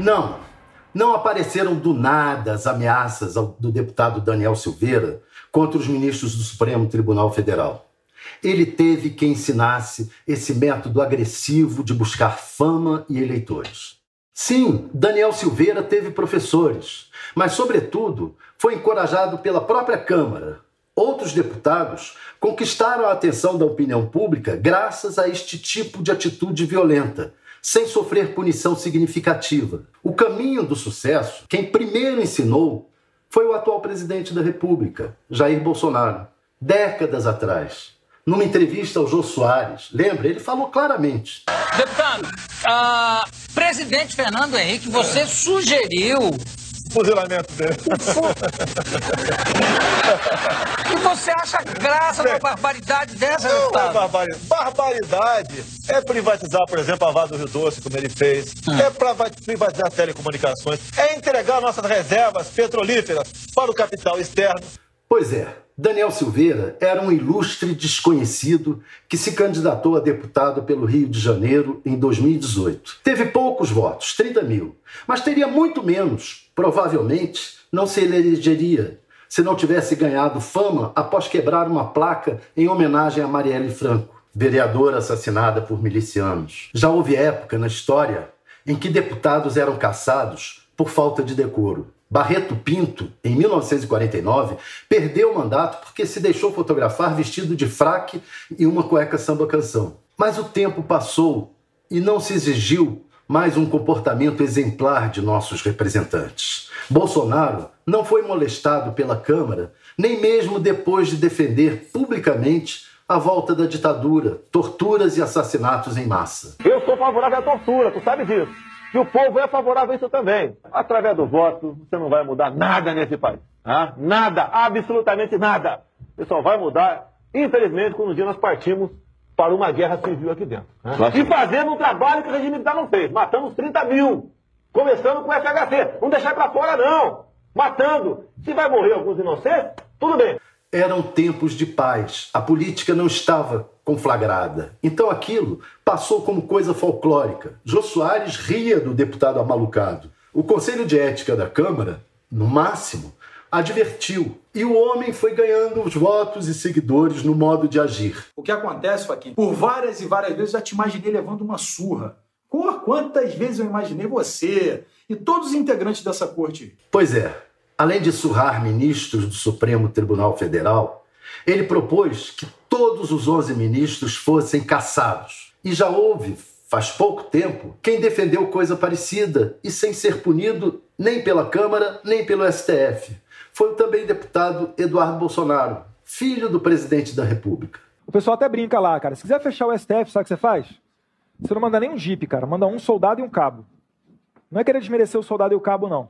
Não, não apareceram do nada as ameaças do deputado Daniel Silveira contra os ministros do Supremo Tribunal Federal. Ele teve que ensinasse esse método agressivo de buscar fama e eleitores. Sim, Daniel Silveira teve professores, mas, sobretudo, foi encorajado pela própria Câmara. Outros deputados conquistaram a atenção da opinião pública graças a este tipo de atitude violenta, sem sofrer punição significativa. O caminho do sucesso, quem primeiro ensinou, foi o atual presidente da República, Jair Bolsonaro, décadas atrás. Numa entrevista ao Jô Soares, lembra? Ele falou claramente. Deputado, uh, presidente Fernando Henrique, você sugeriu fuzilamento dele. Você acha graça numa barbaridade dessa, Não deputado? é barbaridade. Barbaridade é privatizar, por exemplo, a Vado do Rio Doce, como ele fez. Ah. É privatizar telecomunicações. É entregar nossas reservas petrolíferas para o capital externo. Pois é, Daniel Silveira era um ilustre desconhecido que se candidatou a deputado pelo Rio de Janeiro em 2018. Teve poucos votos, 30 mil, mas teria muito menos. Provavelmente não se elegeria se não tivesse ganhado fama após quebrar uma placa em homenagem a Marielle Franco, vereadora assassinada por milicianos. Já houve época na história em que deputados eram caçados por falta de decoro. Barreto Pinto, em 1949, perdeu o mandato porque se deixou fotografar vestido de fraque e uma cueca samba canção. Mas o tempo passou e não se exigiu mais um comportamento exemplar de nossos representantes. Bolsonaro não foi molestado pela Câmara, nem mesmo depois de defender publicamente a volta da ditadura, torturas e assassinatos em massa. Eu sou favorável à tortura, tu sabe disso. E o povo é favorável a isso também. Através do voto, você não vai mudar nada nesse país. Ah? Nada, absolutamente nada. Você só vai mudar, infelizmente, quando um dia nós partimos para uma guerra civil aqui dentro. Né? E fazendo um trabalho que o regime militar não fez. Matamos 30 mil. Começando com o FHC. Não deixar para fora, não. Matando. Se vai morrer alguns inocentes, tudo bem. Eram tempos de paz. A política não estava conflagrada. Então aquilo passou como coisa folclórica. Jô Soares ria do deputado amalucado. O Conselho de Ética da Câmara, no máximo, advertiu. E o homem foi ganhando os votos e seguidores no modo de agir. O que acontece, Faquinha? Por várias e várias vezes eu já te imaginei levando uma surra. Cor, quantas vezes eu imaginei você e todos os integrantes dessa corte? Pois é, além de surrar ministros do Supremo Tribunal Federal, ele propôs que todos os 11 ministros fossem cassados. E já houve, faz pouco tempo, quem defendeu coisa parecida e sem ser punido nem pela Câmara nem pelo STF. Foi também deputado Eduardo Bolsonaro, filho do presidente da República. O pessoal até brinca lá, cara. Se quiser fechar o STF, sabe o que você faz? Você não manda nem um jipe, cara. Manda um soldado e um cabo. Não é querer desmerecer o soldado e o cabo, não.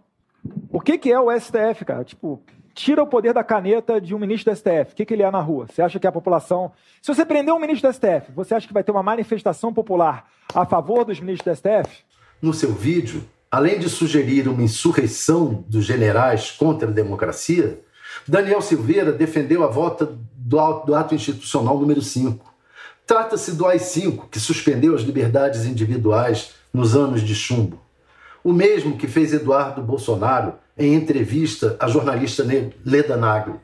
O que, que é o STF, cara? Tipo, tira o poder da caneta de um ministro do STF. O que, que ele é na rua? Você acha que a população. Se você prender um ministro do STF, você acha que vai ter uma manifestação popular a favor dos ministros do STF? No seu vídeo, além de sugerir uma insurreição dos generais contra a democracia, Daniel Silveira defendeu a volta do ato institucional número 5. Trata-se do AI-5, que suspendeu as liberdades individuais nos anos de chumbo. O mesmo que fez Eduardo Bolsonaro em entrevista à jornalista Leda Nagli.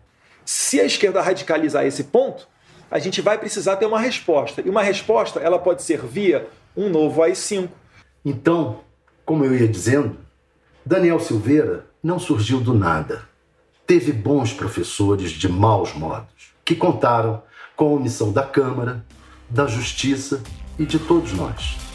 Se a esquerda radicalizar esse ponto, a gente vai precisar ter uma resposta. E uma resposta ela pode ser via um novo AI-5. Então, como eu ia dizendo, Daniel Silveira não surgiu do nada. Teve bons professores de maus modos, que contaram com a omissão da Câmara, da Justiça e de todos nós.